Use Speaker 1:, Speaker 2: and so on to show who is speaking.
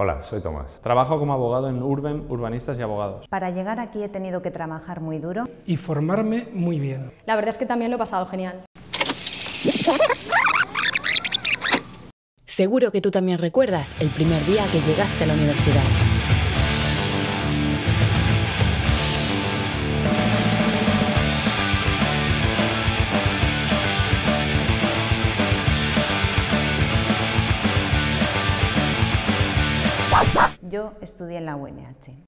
Speaker 1: Hola, soy Tomás.
Speaker 2: Trabajo como abogado en Urben, Urbanistas y Abogados.
Speaker 3: Para llegar aquí he tenido que trabajar muy duro.
Speaker 4: Y formarme muy bien.
Speaker 5: La verdad es que también lo he pasado genial.
Speaker 6: Seguro que tú también recuerdas el primer día que llegaste a la universidad.
Speaker 3: Yo estudié en la UNH.